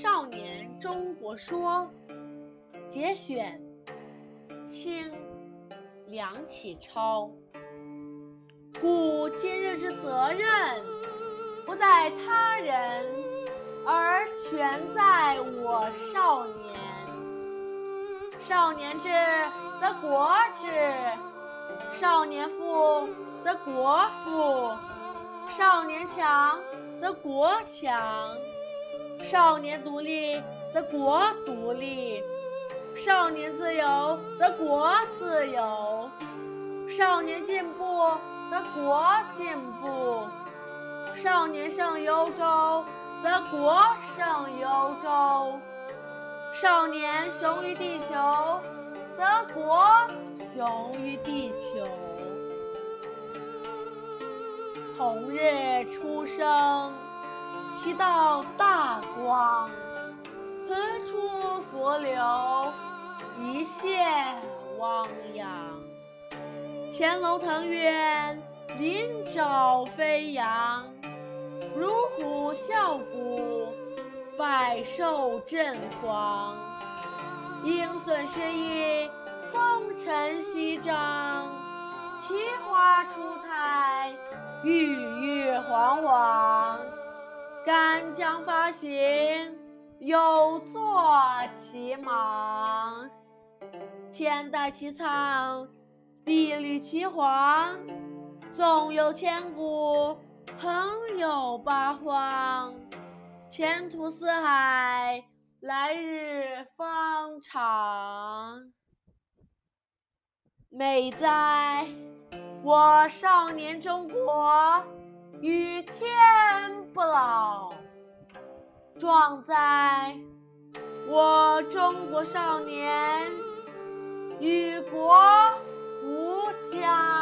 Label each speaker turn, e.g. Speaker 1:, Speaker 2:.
Speaker 1: 少年中国说》节选，清，梁启超。故今日之责任，不在他人，而全在我少年。少年智则国智，少年富则国富，少年强则国强，少年独立则国独立，少年自由则国自由，少年进步则国进步，少年胜幽州则国胜幽州。少年雄于地球，则国雄于地球。红日初升，其道大光，何处伏流，一泻汪洋。潜龙腾渊，鳞爪飞扬，乳虎啸谷。百兽震惶，鹰隼试翼，风尘翕张，奇花初胎，郁郁皇皇。干将发行，有作其芒。天戴其苍，地履其黄。纵有千古，横有八荒。前途似海，来日方长。美哉，我少年中国，与天不老。壮哉我中国少年与国无疆。